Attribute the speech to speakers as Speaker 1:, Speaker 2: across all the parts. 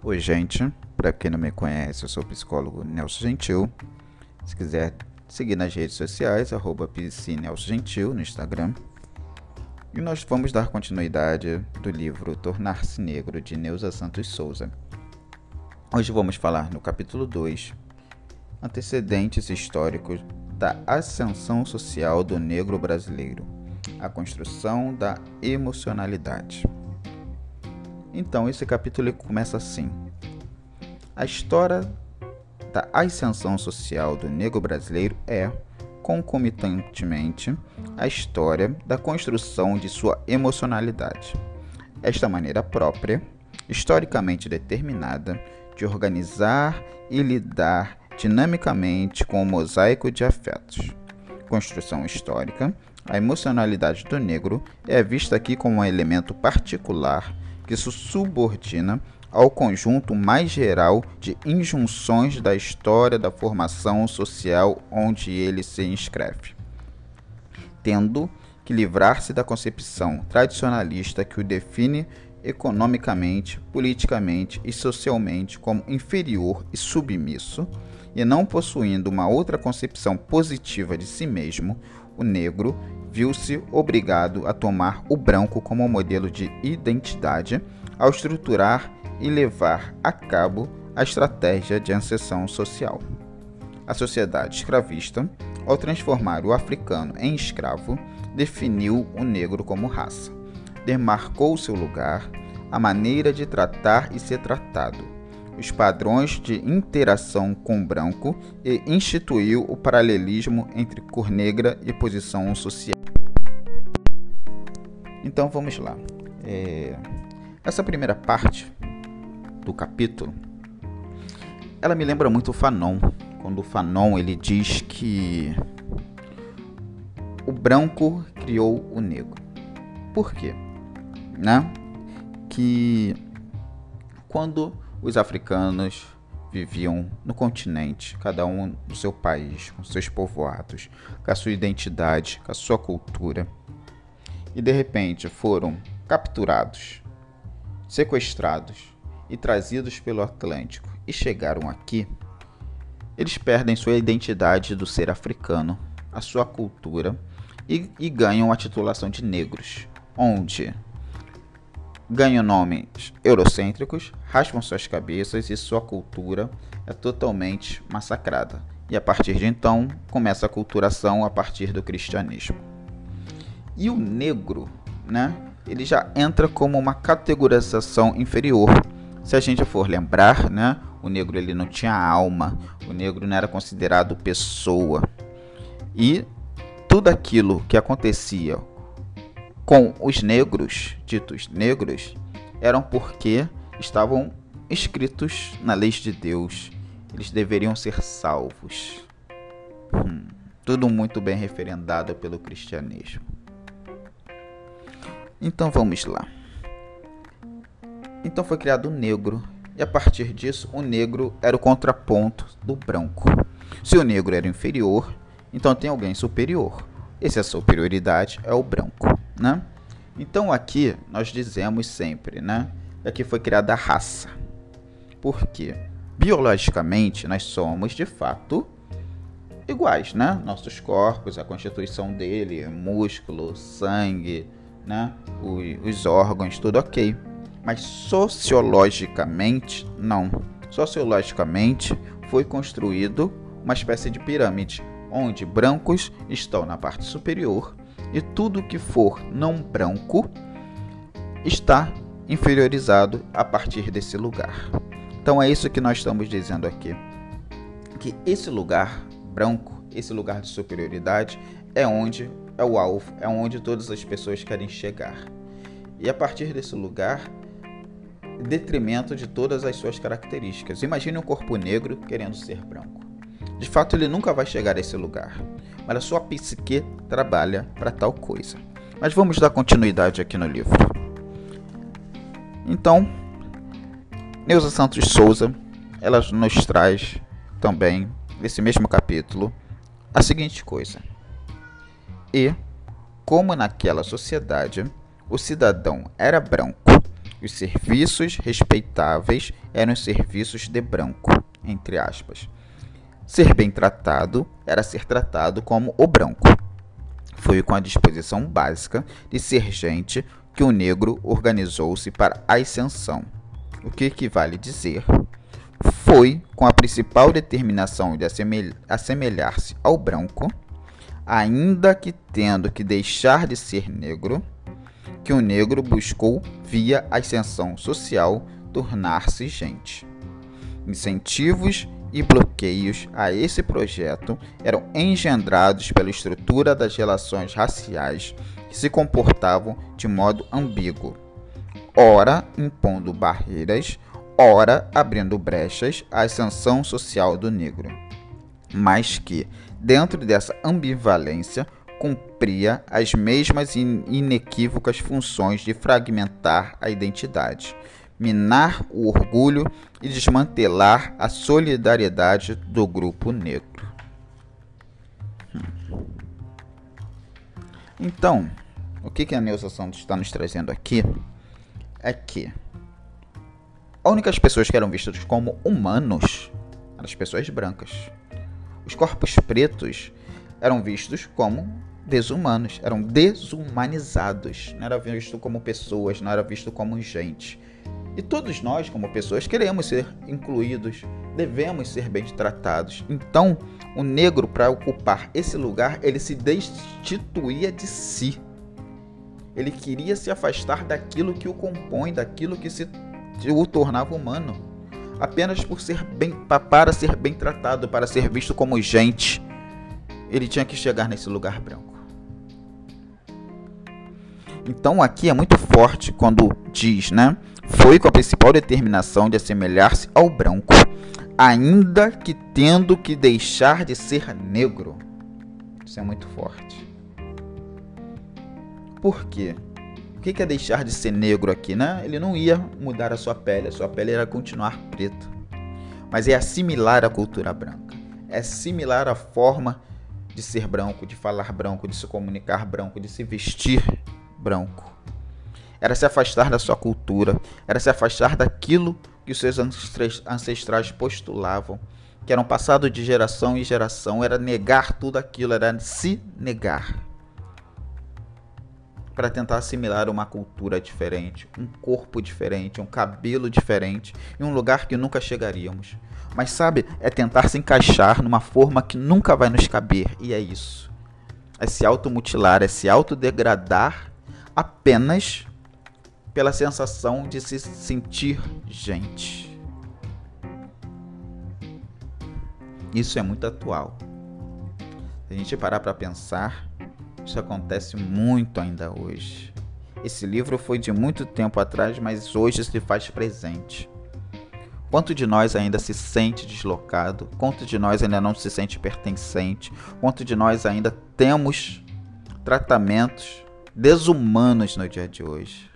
Speaker 1: Oi, gente. Para quem não me conhece, eu sou o psicólogo Nelson Gentil. Se quiser seguir nas redes sociais, arroba Gentil no Instagram. E nós vamos dar continuidade do livro Tornar-se Negro, de Neuza Santos Souza. Hoje vamos falar no capítulo 2, antecedentes históricos da ascensão social do negro brasileiro, a construção da emocionalidade. Então, esse capítulo começa assim: A história da ascensão social do negro brasileiro é, concomitantemente, a história da construção de sua emocionalidade. Esta maneira própria, historicamente determinada, de organizar e lidar dinamicamente com o mosaico de afetos. Construção histórica, a emocionalidade do negro é vista aqui como um elemento particular que se subordina ao conjunto mais geral de injunções da história da formação social onde ele se inscreve, tendo que livrar-se da concepção tradicionalista que o define economicamente, politicamente e socialmente como inferior e submisso, e não possuindo uma outra concepção positiva de si mesmo, o negro viu-se obrigado a tomar o branco como modelo de identidade ao estruturar e levar a cabo a estratégia de ascensão social. A sociedade escravista, ao transformar o africano em escravo, definiu o negro como raça, demarcou seu lugar, a maneira de tratar e ser tratado, os padrões de interação com o branco e instituiu o paralelismo entre cor negra e posição social. Então vamos lá. É... Essa primeira parte do capítulo, ela me lembra muito o Fanon, quando o Fanon ele diz que o branco criou o negro. Por quê? Né? Que quando os africanos viviam no continente, cada um no seu país, com seus povoados, com a sua identidade, com a sua cultura, e de repente foram capturados, sequestrados e trazidos pelo Atlântico. E chegaram aqui, eles perdem sua identidade do ser africano, a sua cultura e, e ganham a titulação de negros, onde ganham nomes eurocêntricos, raspam suas cabeças e sua cultura é totalmente massacrada. E a partir de então começa a culturação a partir do cristianismo. E o negro, né? Ele já entra como uma categorização inferior. Se a gente for lembrar, né? O negro ele não tinha alma, o negro não era considerado pessoa. E tudo aquilo que acontecia com os negros, ditos negros, eram porque estavam escritos na lei de Deus. Eles deveriam ser salvos. Hum, tudo muito bem referendado pelo cristianismo. Então vamos lá. Então foi criado o negro, e a partir disso o negro era o contraponto do branco. Se o negro era inferior, então tem alguém superior. Essa superioridade é o branco, né? Então aqui nós dizemos sempre, né? Aqui foi criada a raça. Por quê? Biologicamente nós somos de fato iguais, né? Nossos corpos, a constituição dele, músculo, sangue, né? os órgãos, tudo ok. Mas sociologicamente, não. Sociologicamente, foi construído uma espécie de pirâmide, onde brancos estão na parte superior e tudo que for não branco está inferiorizado a partir desse lugar. Então é isso que nós estamos dizendo aqui. Que esse lugar branco, esse lugar de superioridade, é onde é o alvo, é onde todas as pessoas querem chegar. E a partir desse lugar, detrimento de todas as suas características. Imagine um corpo negro querendo ser branco. De fato, ele nunca vai chegar a esse lugar, mas a sua psique trabalha para tal coisa. Mas vamos dar continuidade aqui no livro. Então, Neuza Santos Souza, ela nos traz também, nesse mesmo capítulo, a seguinte coisa. E, como naquela sociedade o cidadão era branco, Os serviços respeitáveis eram os serviços de branco, entre aspas. Ser bem tratado era ser tratado como o branco. Foi com a disposição básica de ser gente que o negro organizou-se para a ascensão, o que equivale dizer foi com a principal determinação de assemelhar-se ao branco, ainda que tendo que deixar de ser negro, que o negro buscou, via ascensão social, tornar-se gente. Incentivos e bloqueios a esse projeto eram engendrados pela estrutura das relações raciais que se comportavam de modo ambíguo, ora impondo barreiras, ora abrindo brechas à ascensão social do negro, mas que, dentro dessa ambivalência, cumpria as mesmas inequívocas funções de fragmentar a identidade, minar o orgulho e desmantelar a solidariedade do grupo negro. Então, o que, que a Neuza Santos está nos trazendo aqui é que as únicas pessoas que eram vistas como humanos eram as pessoas brancas. Os corpos pretos eram vistos como desumanos, eram desumanizados, não era visto como pessoas, não era visto como gente. E todos nós, como pessoas, queremos ser incluídos, devemos ser bem tratados. Então, o negro, para ocupar esse lugar, ele se destituía de si. Ele queria se afastar daquilo que o compõe, daquilo que se o tornava humano, apenas por ser bem para ser bem tratado, para ser visto como gente. Ele tinha que chegar nesse lugar branco. Então aqui é muito forte quando diz, né? Foi com a principal determinação de assemelhar-se ao branco, ainda que tendo que deixar de ser negro. Isso é muito forte. Por quê? O que é deixar de ser negro aqui, né? Ele não ia mudar a sua pele, a sua pele era continuar preto. Mas é assimilar a cultura branca. É assimilar a forma de ser branco, de falar branco, de se comunicar branco, de se vestir branco. Era se afastar da sua cultura, era se afastar daquilo que os seus ancestrais postulavam, que eram passado de geração em geração, era negar tudo aquilo, era se negar para tentar assimilar uma cultura diferente, um corpo diferente, um cabelo diferente, em um lugar que nunca chegaríamos. Mas sabe, é tentar se encaixar numa forma que nunca vai nos caber, e é isso. É se automutilar, é se autodegradar apenas pela sensação de se sentir gente. Isso é muito atual. Se a gente parar para pensar, isso acontece muito ainda hoje. Esse livro foi de muito tempo atrás, mas hoje se faz presente. Quanto de nós ainda se sente deslocado? Quanto de nós ainda não se sente pertencente? Quanto de nós ainda temos tratamentos desumanos no dia de hoje?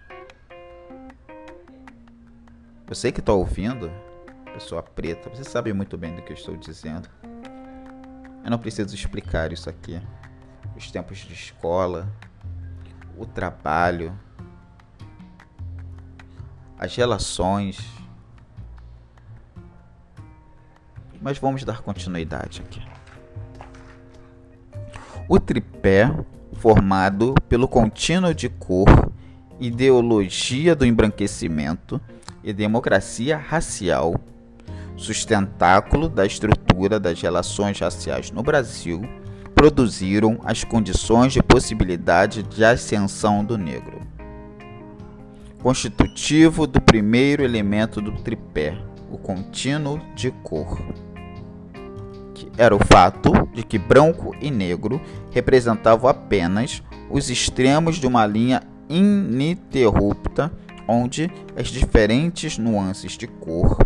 Speaker 1: Você que está ouvindo, pessoa preta, você sabe muito bem do que eu estou dizendo. Eu não preciso explicar isso aqui os tempos de escola, o trabalho, as relações. Mas vamos dar continuidade aqui. O tripé, formado pelo contínuo de cor, ideologia do embranquecimento e democracia racial, sustentáculo da estrutura das relações raciais no Brasil produziram as condições de possibilidade de ascensão do negro. Constitutivo do primeiro elemento do tripé, o contínuo de cor, era o fato de que branco e negro representavam apenas os extremos de uma linha ininterrupta onde as diferentes nuances de cor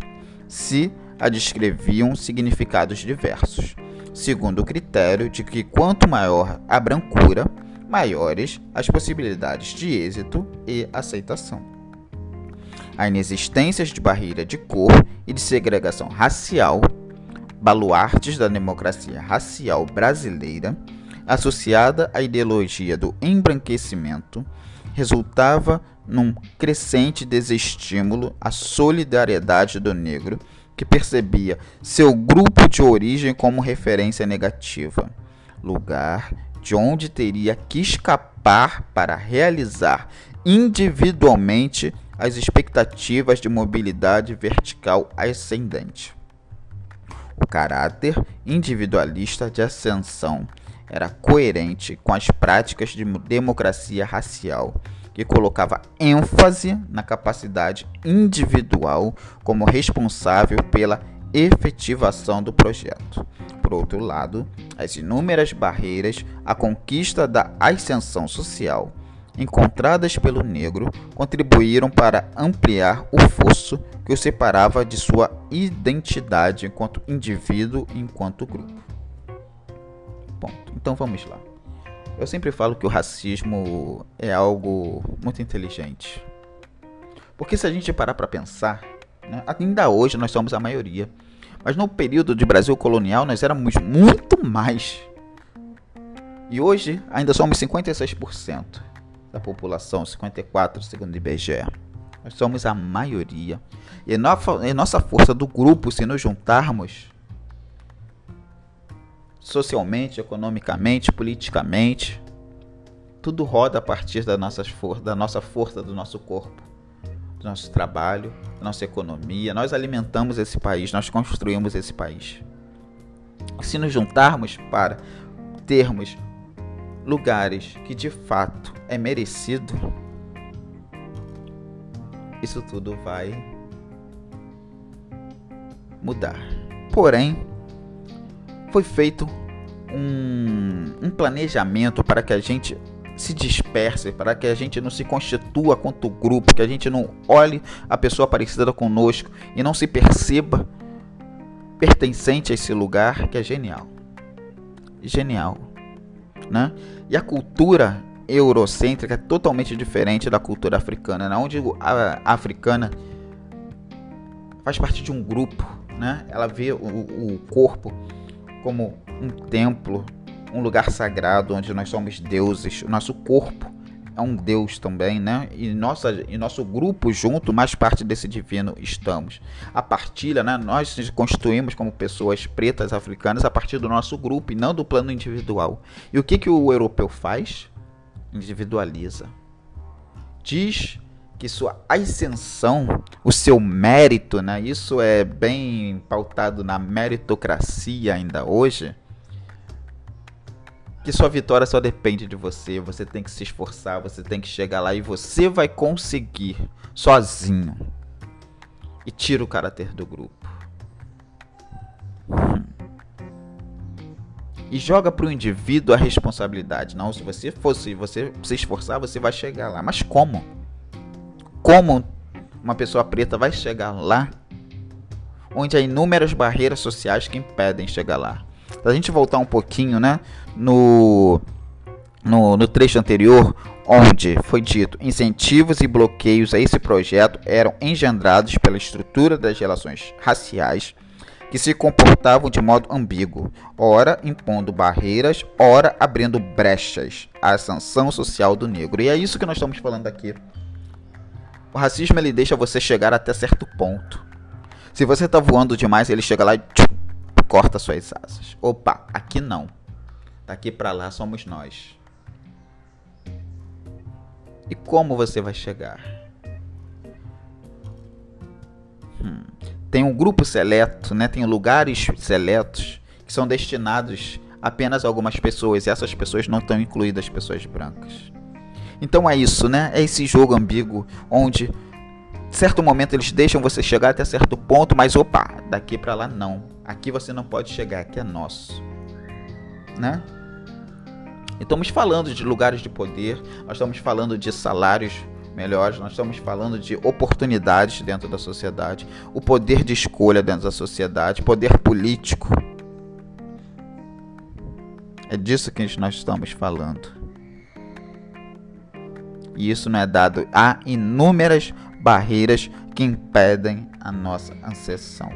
Speaker 1: se a descreviam significados diversos segundo o critério de que quanto maior a brancura, maiores as possibilidades de êxito e aceitação. A inexistência de barreira de cor e de segregação racial, baluartes da democracia racial brasileira, associada à ideologia do embranquecimento, resultava num crescente desestímulo à solidariedade do negro, que percebia seu grupo de origem como referência negativa, lugar de onde teria que escapar para realizar individualmente as expectativas de mobilidade vertical ascendente. O caráter individualista de ascensão era coerente com as práticas de democracia racial, que colocava ênfase na capacidade individual como responsável pela efetivação do projeto. Por outro lado, as inúmeras barreiras à conquista da ascensão social encontradas pelo negro contribuíram para ampliar o fosso que o separava de sua identidade enquanto indivíduo e enquanto grupo. Ponto. Então vamos lá. Eu sempre falo que o racismo é algo muito inteligente. Porque se a gente parar para pensar, né, ainda hoje nós somos a maioria. Mas no período de Brasil colonial nós éramos muito mais. E hoje ainda somos 56% da população, 54% segundo o IBGE. Nós somos a maioria. E nossa, e nossa força do grupo, se nos juntarmos, socialmente, economicamente, politicamente. Tudo roda a partir da, nossas for da nossa força, do nosso corpo, do nosso trabalho, da nossa economia. Nós alimentamos esse país, nós construímos esse país. Se nos juntarmos para termos lugares que de fato é merecido, isso tudo vai mudar. Porém, foi feito um, um planejamento para que a gente se disperse, para que a gente não se constitua quanto grupo, que a gente não olhe a pessoa parecida conosco e não se perceba pertencente a esse lugar que é genial. Genial, né? E a cultura eurocêntrica é totalmente diferente da cultura africana, né? onde a africana faz parte de um grupo, né? Ela vê o, o corpo como um templo, um lugar sagrado onde nós somos deuses. O nosso corpo é um deus também, né? E, nossa, e nosso grupo junto, mais parte desse divino estamos. A partilha, né? Nós nos constituímos como pessoas pretas africanas a partir do nosso grupo e não do plano individual. E o que, que o europeu faz? Individualiza. Diz que sua ascensão, o seu mérito, né? Isso é bem pautado na meritocracia ainda hoje. Que sua vitória só depende de você, você tem que se esforçar, você tem que chegar lá e você vai conseguir sozinho. E tira o caráter do grupo. Hum. E joga para o indivíduo a responsabilidade. Não, se você fosse você se esforçar, você vai chegar lá. Mas como? como uma pessoa preta vai chegar lá, onde há inúmeras barreiras sociais que impedem chegar lá. Se a gente voltar um pouquinho, né, no, no, no trecho anterior, onde foi dito incentivos e bloqueios a esse projeto eram engendrados pela estrutura das relações raciais que se comportavam de modo ambíguo, ora impondo barreiras, ora abrindo brechas à ascensão social do negro. E é isso que nós estamos falando aqui. O racismo ele deixa você chegar até certo ponto. Se você tá voando demais, ele chega lá e tchum, corta suas asas. Opa, aqui não. Daqui para lá somos nós. E como você vai chegar? Tem um grupo seleto, né? Tem lugares seletos que são destinados apenas a algumas pessoas e essas pessoas não estão incluídas pessoas brancas. Então é isso, né? É esse jogo ambíguo onde certo momento eles deixam você chegar até certo ponto, mas opa, daqui para lá não. Aqui você não pode chegar, aqui é nosso. Né? Estamos falando de lugares de poder, nós estamos falando de salários melhores, nós estamos falando de oportunidades dentro da sociedade, o poder de escolha dentro da sociedade, poder político. É disso que nós estamos falando. E isso não é dado a inúmeras barreiras que impedem a nossa ascensão.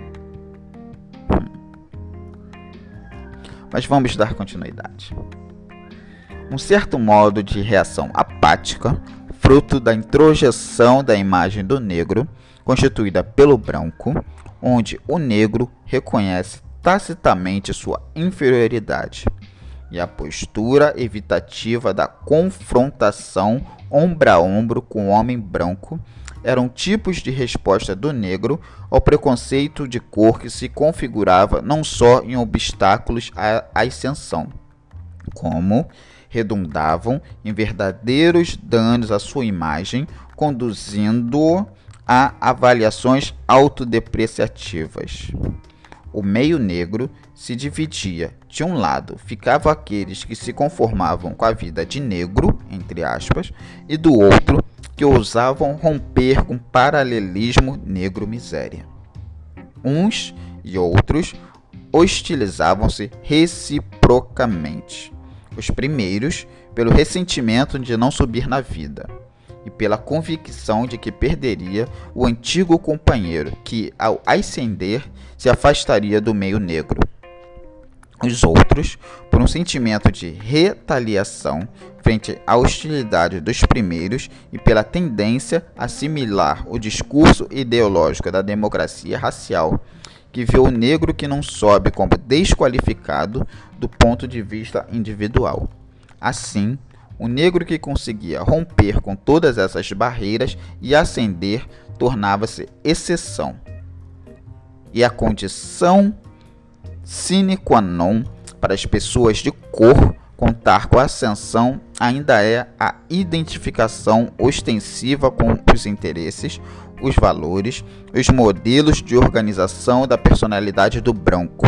Speaker 1: Mas vamos dar continuidade. um certo modo de reação apática, fruto da introjeção da imagem do negro, constituída pelo branco, onde o negro reconhece tacitamente sua inferioridade, e a postura evitativa da confrontação ombro a ombro com o homem branco eram tipos de resposta do negro ao preconceito de cor que se configurava não só em obstáculos à ascensão, como redundavam em verdadeiros danos à sua imagem, conduzindo a avaliações autodepreciativas. O meio negro se dividia. De um lado, ficavam aqueles que se conformavam com a vida de negro, entre aspas, e do outro, que ousavam romper com paralelismo negro-miséria. Uns e outros hostilizavam-se reciprocamente. Os primeiros, pelo ressentimento de não subir na vida, e pela convicção de que perderia o antigo companheiro que, ao ascender, se afastaria do meio negro. Os outros, por um sentimento de retaliação frente à hostilidade dos primeiros e pela tendência a assimilar o discurso ideológico da democracia racial, que vê o negro que não sobe como desqualificado do ponto de vista individual. Assim, o negro que conseguia romper com todas essas barreiras e ascender tornava-se exceção. E a condição sine qua non para as pessoas de cor contar com a ascensão ainda é a identificação ostensiva com os interesses, os valores, os modelos de organização da personalidade do branco.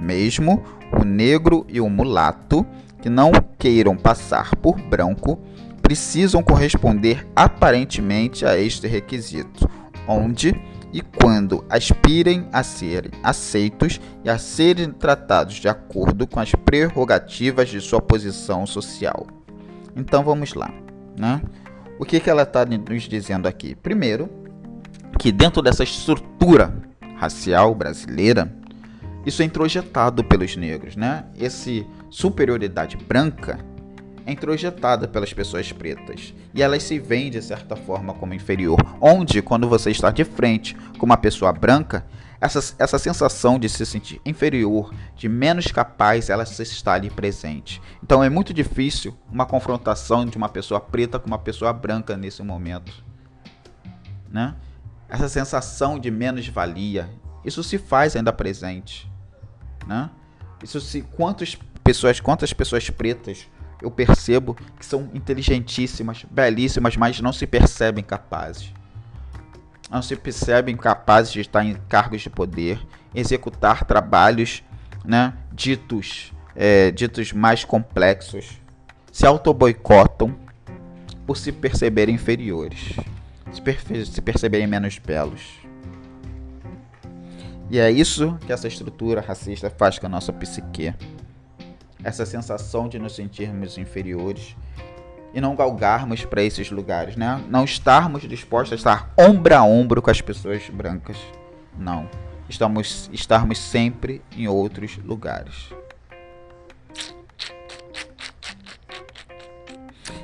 Speaker 1: Mesmo o negro e o mulato que não queiram passar por branco precisam corresponder aparentemente a este requisito, onde e quando aspirem a serem aceitos e a serem tratados de acordo com as prerrogativas de sua posição social. Então vamos lá, né? O que, que ela está nos dizendo aqui? Primeiro, que dentro dessa estrutura racial brasileira, isso é introjetado pelos negros, né? Esse superioridade branca é introjetada pelas pessoas pretas e elas se veem de certa forma como inferior. Onde, quando você está de frente com uma pessoa branca, essa, essa sensação de se sentir inferior, de menos capaz, ela está ali presente. Então é muito difícil uma confrontação de uma pessoa preta com uma pessoa branca nesse momento. Né? Essa sensação de menos-valia, isso se faz ainda presente. Né? Isso se quantas pessoas, quantas pessoas pretas eu percebo que são inteligentíssimas, belíssimas, mas não se percebem capazes. Não se percebem capazes de estar em cargos de poder, executar trabalhos, né, ditos, é, ditos mais complexos, se auto-boicotam por se perceberem inferiores, se, per se perceberem menos belos. E é isso que essa estrutura racista faz com a nossa psique. Essa sensação de nos sentirmos inferiores e não galgarmos para esses lugares, né? Não estarmos dispostos a estar ombro a ombro com as pessoas brancas. Não. Estamos estarmos sempre em outros lugares.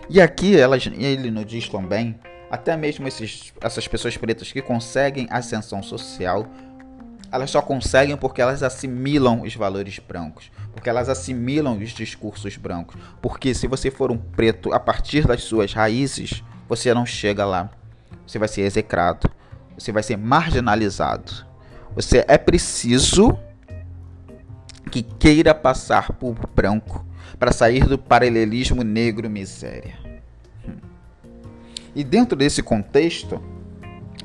Speaker 1: E aqui elas, ele nos diz também, até mesmo esses, essas pessoas pretas que conseguem ascensão social elas só conseguem porque elas assimilam os valores brancos, porque elas assimilam os discursos brancos. Porque se você for um preto a partir das suas raízes, você não chega lá. Você vai ser execrado, você vai ser marginalizado. Você é preciso que queira passar por branco para sair do paralelismo negro miséria. Hum. E dentro desse contexto,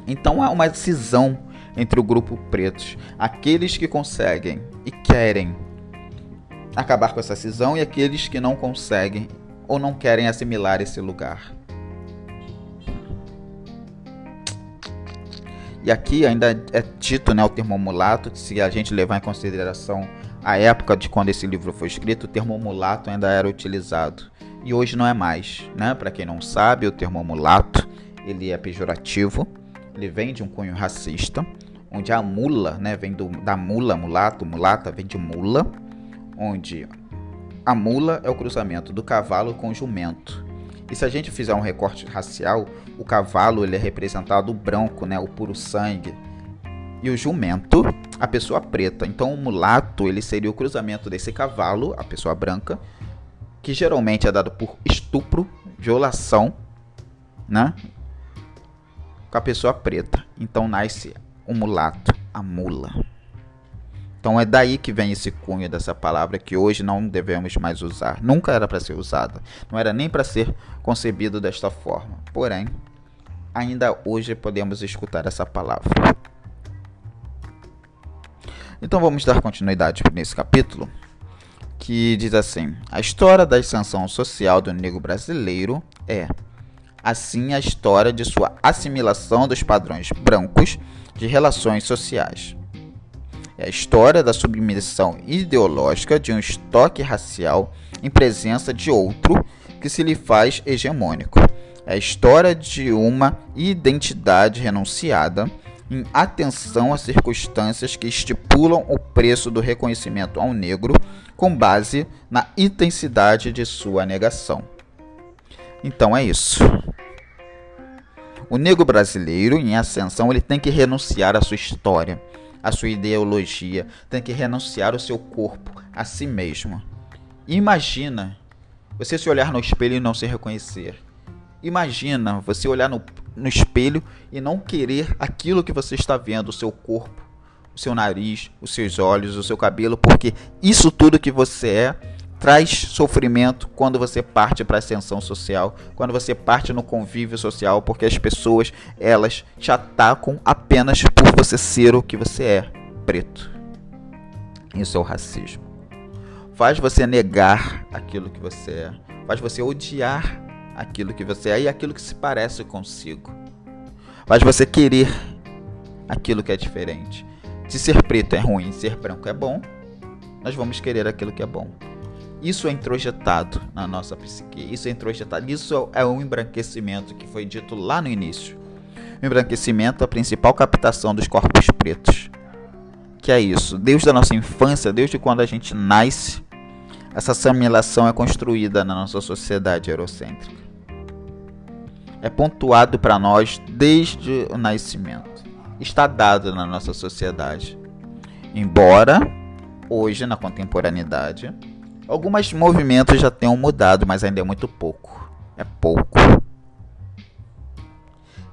Speaker 1: então há uma cisão entre o grupo pretos, aqueles que conseguem e querem acabar com essa cisão e aqueles que não conseguem ou não querem assimilar esse lugar. E aqui ainda é dito né, o termo mulato, se a gente levar em consideração a época de quando esse livro foi escrito, o termo mulato ainda era utilizado. E hoje não é mais, né? Para quem não sabe, o termo mulato, ele é pejorativo ele vem de um cunho racista, onde a mula, né, vem do, da mula, mulato, mulata, vem de mula, onde a mula é o cruzamento do cavalo com o jumento. E se a gente fizer um recorte racial, o cavalo ele é representado branco, né, o puro sangue, e o jumento, a pessoa preta. Então o mulato ele seria o cruzamento desse cavalo, a pessoa branca, que geralmente é dado por estupro, violação, né, com a pessoa preta. Então nasce o mulato, a mula. Então é daí que vem esse cunho dessa palavra que hoje não devemos mais usar. Nunca era para ser usada. Não era nem para ser concebido desta forma. Porém, ainda hoje podemos escutar essa palavra. Então vamos dar continuidade nesse capítulo que diz assim: A história da ascensão social do negro brasileiro é assim a história de sua assimilação dos padrões brancos de relações sociais. É a história da submissão ideológica de um estoque racial em presença de outro que se lhe faz hegemônico. É a história de uma identidade renunciada em atenção às circunstâncias que estipulam o preço do reconhecimento ao negro com base na intensidade de sua negação. Então é isso. O negro brasileiro em ascensão ele tem que renunciar à sua história, à sua ideologia, tem que renunciar ao seu corpo, a si mesmo. Imagina você se olhar no espelho e não se reconhecer. Imagina você olhar no, no espelho e não querer aquilo que você está vendo, o seu corpo, o seu nariz, os seus olhos, o seu cabelo, porque isso tudo que você é traz sofrimento quando você parte para a ascensão social, quando você parte no convívio social, porque as pessoas elas te atacam apenas por você ser o que você é, preto. Isso é o racismo. Faz você negar aquilo que você é, faz você odiar aquilo que você é e aquilo que se parece consigo. Faz você querer aquilo que é diferente. Se ser preto é ruim, ser branco é bom, nós vamos querer aquilo que é bom. Isso é introjetado na nossa psique. Isso é introjetado. Isso é um embranquecimento que foi dito lá no início. O embranquecimento é a principal captação dos corpos pretos. Que é isso. Desde a nossa infância, desde quando a gente nasce, essa assimilação é construída na nossa sociedade eurocêntrica. É pontuado para nós desde o nascimento. Está dado na nossa sociedade. Embora hoje, na contemporaneidade, Alguns movimentos já tenham mudado, mas ainda é muito pouco. É pouco.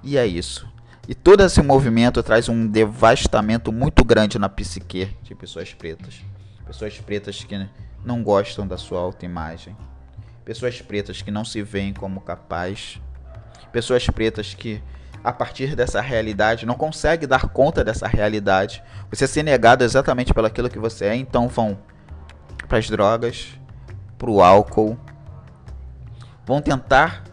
Speaker 1: E é isso. E todo esse movimento traz um devastamento muito grande na psique de pessoas pretas. Pessoas pretas que não gostam da sua autoimagem. Pessoas pretas que não se veem como capazes. Pessoas pretas que, a partir dessa realidade, não conseguem dar conta dessa realidade. Você ser negado exatamente pelo aquilo que você é, então vão para as drogas, para o álcool. Vão tentar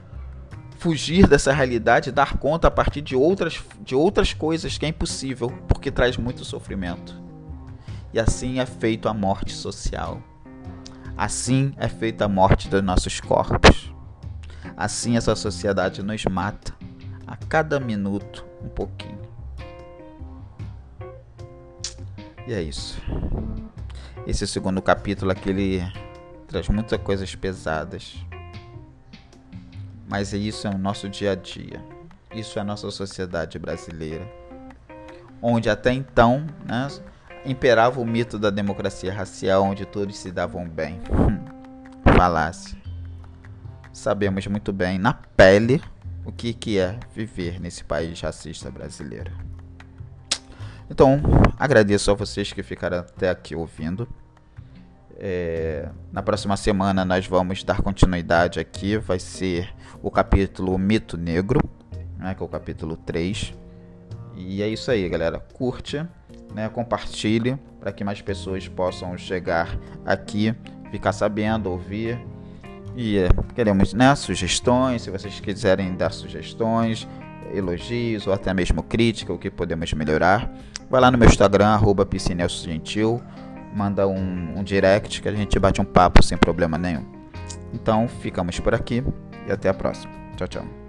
Speaker 1: fugir dessa realidade, dar conta a partir de outras, de outras coisas que é impossível, porque traz muito sofrimento. E assim é feito a morte social. Assim é feita a morte dos nossos corpos. Assim essa sociedade nos mata a cada minuto um pouquinho. E é isso. Esse segundo capítulo aqui ele traz muitas coisas pesadas. Mas isso é o nosso dia a dia. Isso é a nossa sociedade brasileira. Onde até então né, imperava o mito da democracia racial, onde todos se davam bem. Falácia. Sabemos muito bem, na pele, o que, que é viver nesse país racista brasileiro. Então, agradeço a vocês que ficaram até aqui ouvindo. É, na próxima semana nós vamos dar continuidade aqui. Vai ser o capítulo Mito Negro, né, que é o capítulo 3. E é isso aí, galera. Curte, né, compartilhe para que mais pessoas possam chegar aqui, ficar sabendo, ouvir. E é, queremos né, sugestões, se vocês quiserem dar sugestões, elogios ou até mesmo crítica, o que podemos melhorar. Vai lá no meu Instagram, arroba Gentil, manda um, um direct que a gente bate um papo sem problema nenhum. Então, ficamos por aqui e até a próxima. Tchau, tchau.